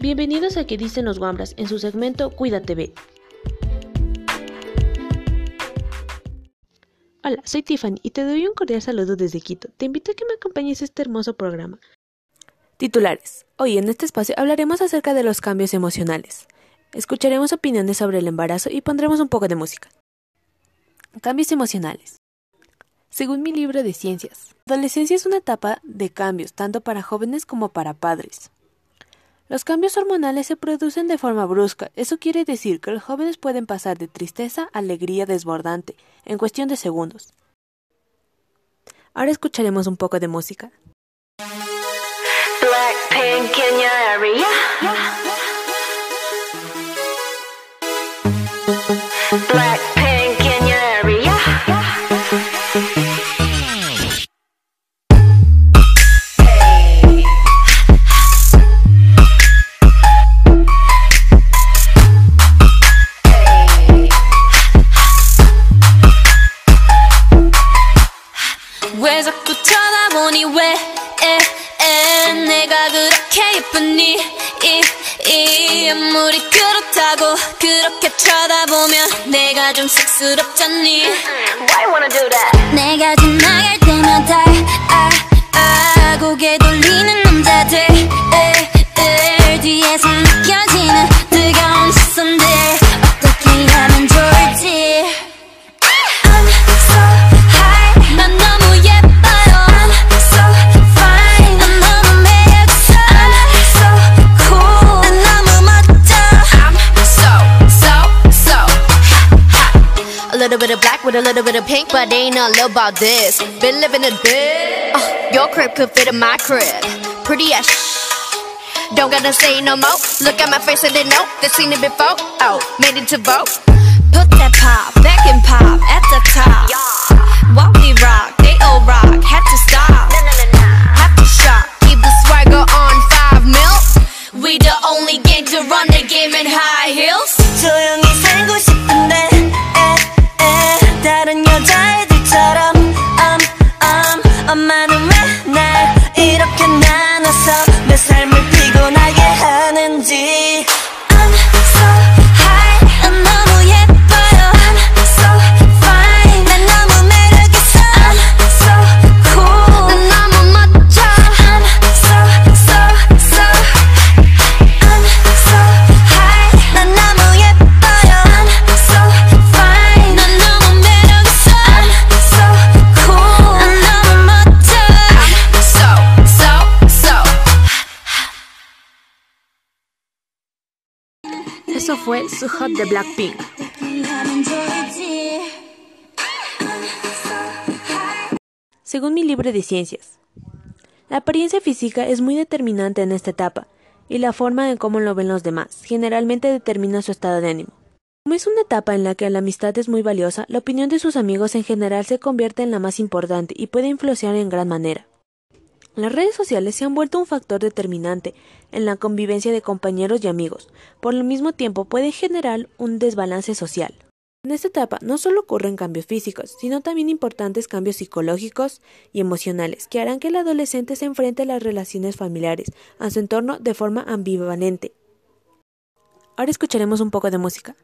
Bienvenidos a Que Dicen los Guambras en su segmento Cuídate B. Hola, soy Tiffany y te doy un cordial saludo desde Quito. Te invito a que me acompañes a este hermoso programa. Titulares. Hoy en este espacio hablaremos acerca de los cambios emocionales. Escucharemos opiniones sobre el embarazo y pondremos un poco de música. Cambios emocionales. Según mi libro de ciencias, la adolescencia es una etapa de cambios tanto para jóvenes como para padres. Los cambios hormonales se producen de forma brusca. Eso quiere decir que los jóvenes pueden pasar de tristeza a alegría desbordante en cuestión de segundos. Ahora escucharemos un poco de música. 그렇게 쳐다보면 내가 좀 쑥스럽잖니? Why you wanna do that? 내가 지나갈 때마다 아, 아, 고개 돌리는 남자들. 에, 에, 뒤에서 느껴 with a little bit of pink, but ain't nothing about this. Been living a bit. Uh, your crib could fit in my crib. Pretty as sh- Don't gotta say no more. Look at my face and they know they seen it before. Oh, made it to vote. Put that pop back and pop at the top. While we rock, they all rock. Had to stop. fue So Hot de Blackpink. Según mi libro de ciencias, la apariencia física es muy determinante en esta etapa y la forma en cómo lo ven los demás generalmente determina su estado de ánimo. Como es una etapa en la que la amistad es muy valiosa, la opinión de sus amigos en general se convierte en la más importante y puede influenciar en gran manera. Las redes sociales se han vuelto un factor determinante en la convivencia de compañeros y amigos, por el mismo tiempo puede generar un desbalance social. En esta etapa no solo ocurren cambios físicos, sino también importantes cambios psicológicos y emocionales que harán que el adolescente se enfrente a las relaciones familiares, a su entorno de forma ambivalente. Ahora escucharemos un poco de música.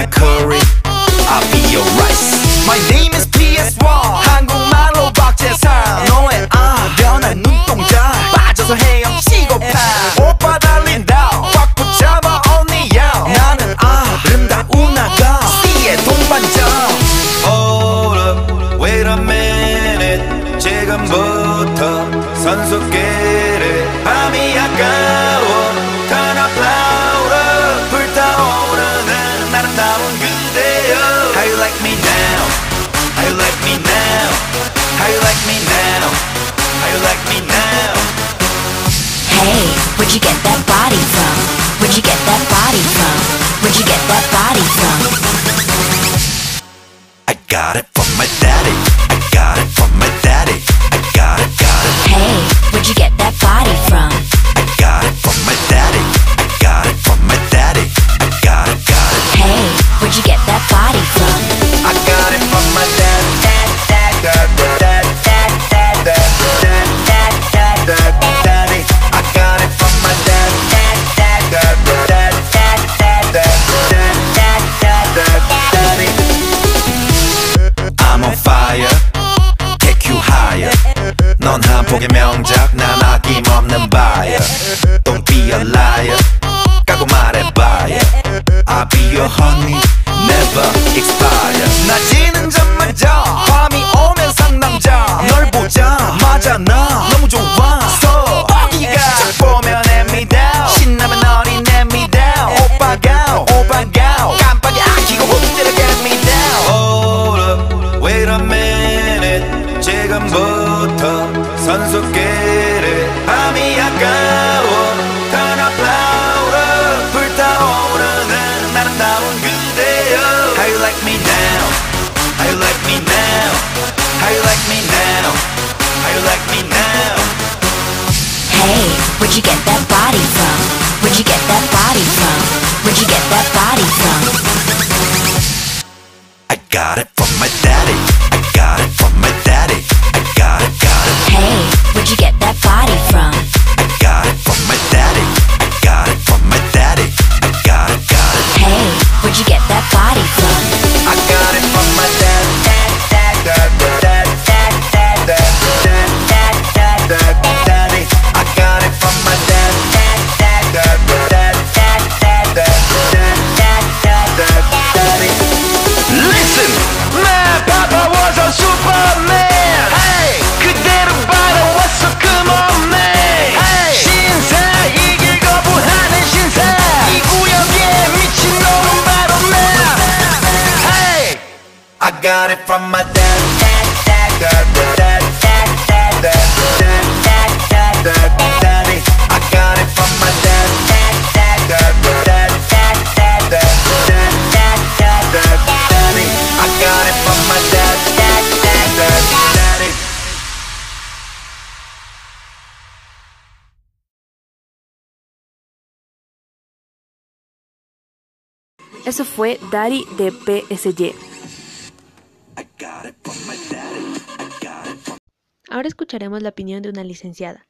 My curry. I'll be your rice. My name is PS1. Like me now? How you like me now? How you like me now? Hey, where'd you get that 폭의 명작, 난 아낌없는 buyer. Don't be a liar. 까고 말해봐요. I'll be your honey, got it from my daddy. I got it Eso fue Daddy de PSG. Ahora escucharemos la opinión de una licenciada.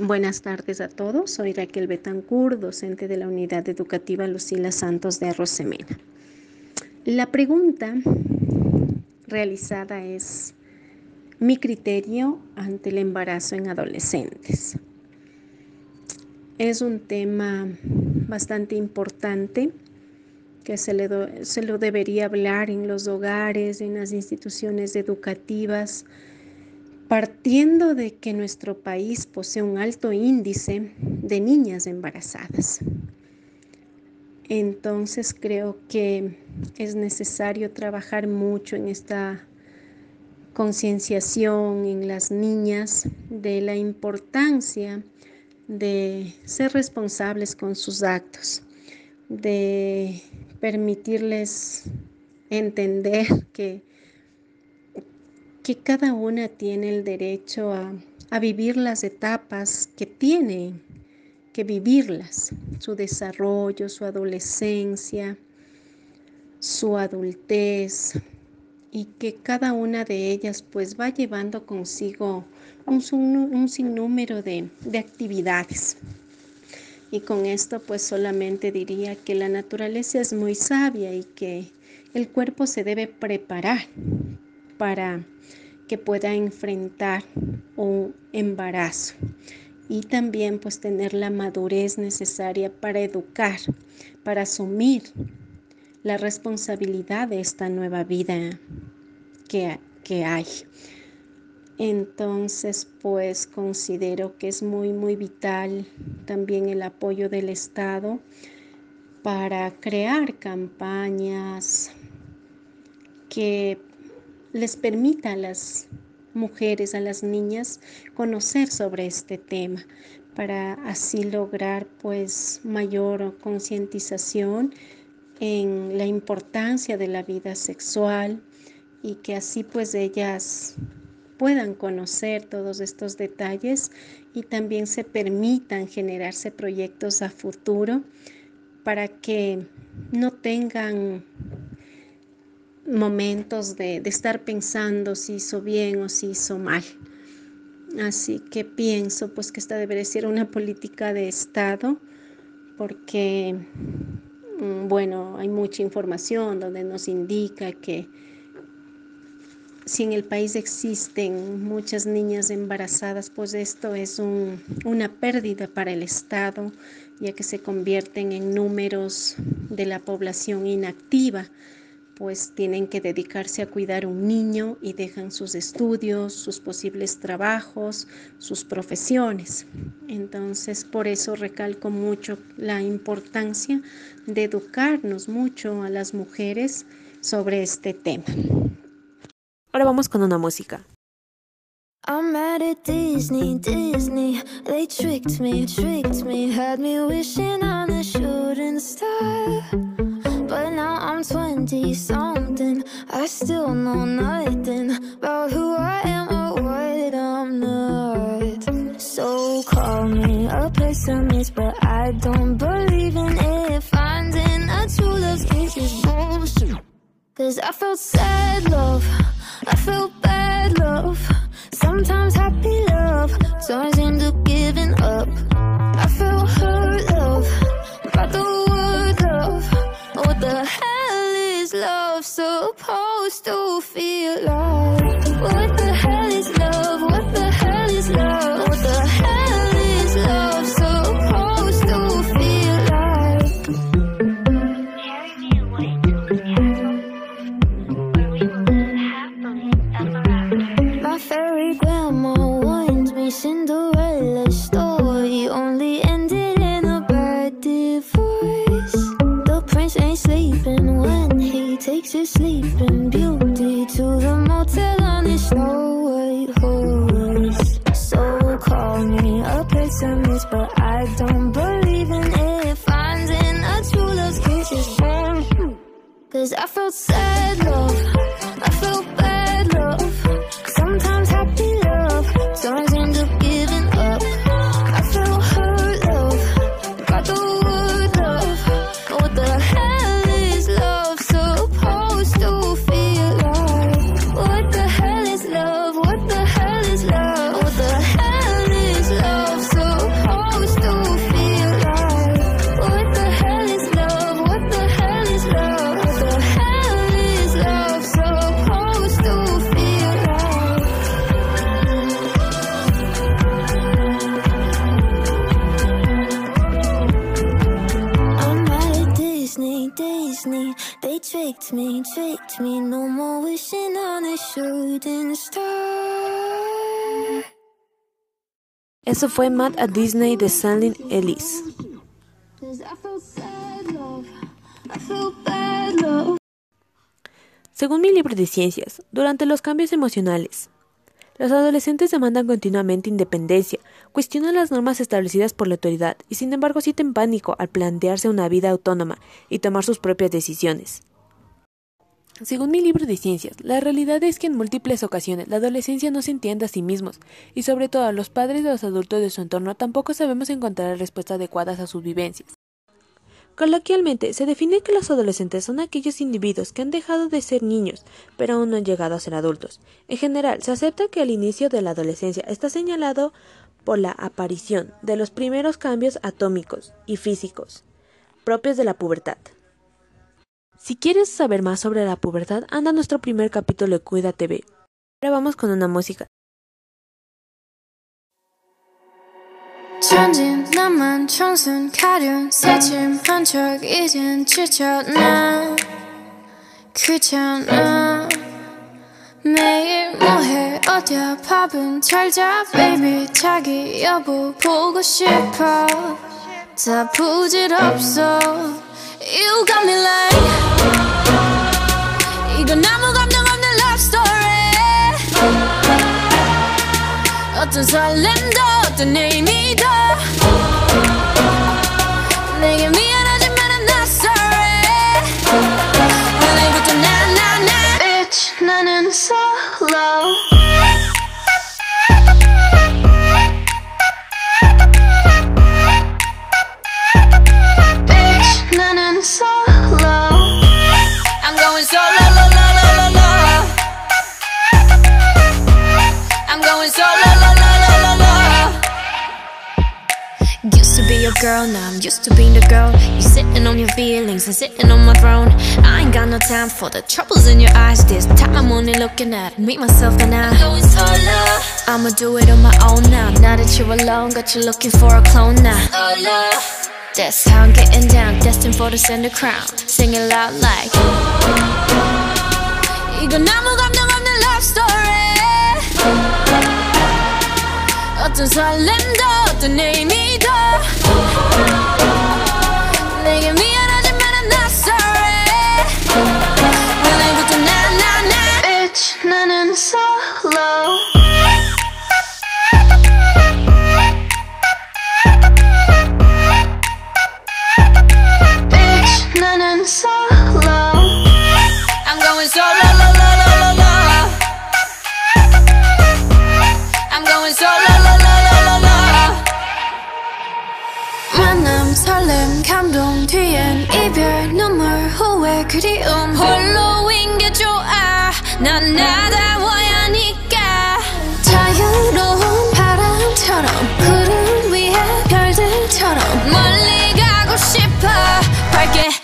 Buenas tardes a todos. Soy Raquel Betancourt, docente de la Unidad Educativa Lucila Santos de Rosemena. La pregunta realizada es mi criterio ante el embarazo en adolescentes. Es un tema bastante importante que se, le se lo debería hablar en los hogares, en las instituciones educativas, partiendo de que nuestro país posee un alto índice de niñas embarazadas. Entonces creo que es necesario trabajar mucho en esta concienciación en las niñas de la importancia de ser responsables con sus actos, de permitirles entender que, que cada una tiene el derecho a, a vivir las etapas que tiene que vivirlas, su desarrollo, su adolescencia, su adultez, y que cada una de ellas pues va llevando consigo un, sin- un sinnúmero de, de actividades. Y con esto pues solamente diría que la naturaleza es muy sabia y que el cuerpo se debe preparar para que pueda enfrentar un embarazo y también pues tener la madurez necesaria para educar, para asumir la responsabilidad de esta nueva vida que, que hay. Entonces, pues considero que es muy, muy vital también el apoyo del Estado para crear campañas que les permita a las mujeres, a las niñas, conocer sobre este tema para así lograr pues mayor concientización en la importancia de la vida sexual y que así pues ellas puedan conocer todos estos detalles y también se permitan generarse proyectos a futuro para que no tengan momentos de, de estar pensando si hizo bien o si hizo mal. Así que pienso pues que esta debería ser una política de Estado porque, bueno, hay mucha información donde nos indica que si en el país existen muchas niñas embarazadas, pues esto es un, una pérdida para el Estado, ya que se convierten en números de la población inactiva pues tienen que dedicarse a cuidar un niño y dejan sus estudios, sus posibles trabajos, sus profesiones. Entonces, por eso recalco mucho la importancia de educarnos mucho a las mujeres sobre este tema. Ahora vamos con una música. I'm mad at Disney, Disney. They tricked me, tricked me, had me wishing on a shooting star. But now I'm 20 something. I still know nothing about who I am or what I'm not. So call me a pessimist, but I don't believe in it. Finding a true love case is bullshit. Cause I felt sad love, I felt bad love. Sometimes happy love turns into giving up. I felt hurt love, by the love supposed to feel like? What the hell is love? What the hell is love? What the hell is love supposed to feel like? My fairy grandma warned me takes his sleeping beauty to the motel on his snow white horse. So call me a pessimist, but I don't believe in it. Finding a true love's kiss is bullshit. Cause I felt sad love, Disney, Disney. They tricked me, tricked me. No more wishing on a shooting star. Eso fue Mad at Disney de Sandlin Ellis. Según mi libro de ciencias, durante los cambios emocionales, los adolescentes demandan continuamente independencia, cuestionan las normas establecidas por la autoridad y sin embargo sienten pánico al plantearse una vida autónoma y tomar sus propias decisiones. Según mi libro de ciencias, la realidad es que en múltiples ocasiones la adolescencia no se entiende a sí mismos y sobre todo los padres de los adultos de su entorno tampoco sabemos encontrar respuestas adecuadas a sus vivencias. Coloquialmente, se define que los adolescentes son aquellos individuos que han dejado de ser niños, pero aún no han llegado a ser adultos. En general, se acepta que el inicio de la adolescencia está señalado por la aparición de los primeros cambios atómicos y físicos propios de la pubertad. Si quieres saber más sobre la pubertad, anda a nuestro primer capítulo de Cuida TV. Ahora vamos con una música. 천진 나만 청순 가련 새침한 척 이젠 지쳤나? 귀찮아. 매일 뭐해? 어디야? 밥은 잘자 baby. 자기 여보 보고 싶어. 다 부질없어. You got me like 설렘도 어떤 의미도 내게 미안하지만 I'm not sorry 오늘부터 나나나 Bitch 나는 solo girl, now I'm used to being the girl. You sitting on your feelings and sitting on my throne. I ain't got no time for the troubles in your eyes. This time I'm only looking at me, myself, and I. Going solo. I'ma do it on my own now. Now that you're alone, got you looking for a clone now. Solo. That's how I'm getting down, destined for the center crown. Sing it loud like. 이건 아무 감정 없는 love story. 어떤 설렘도 어떤 의미 bringing me 하니까. 자유로운 바람처럼 구름 위에 별들처럼 멀리 가고 싶어. 밝게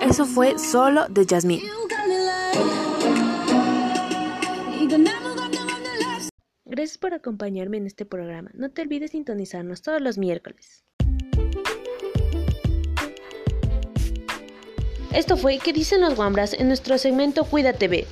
Eso fue solo de Jasmine. Gracias por acompañarme en este programa. No te olvides sintonizarnos todos los miércoles. Esto fue ¿Qué dicen los guambras en nuestro segmento Cuídate B.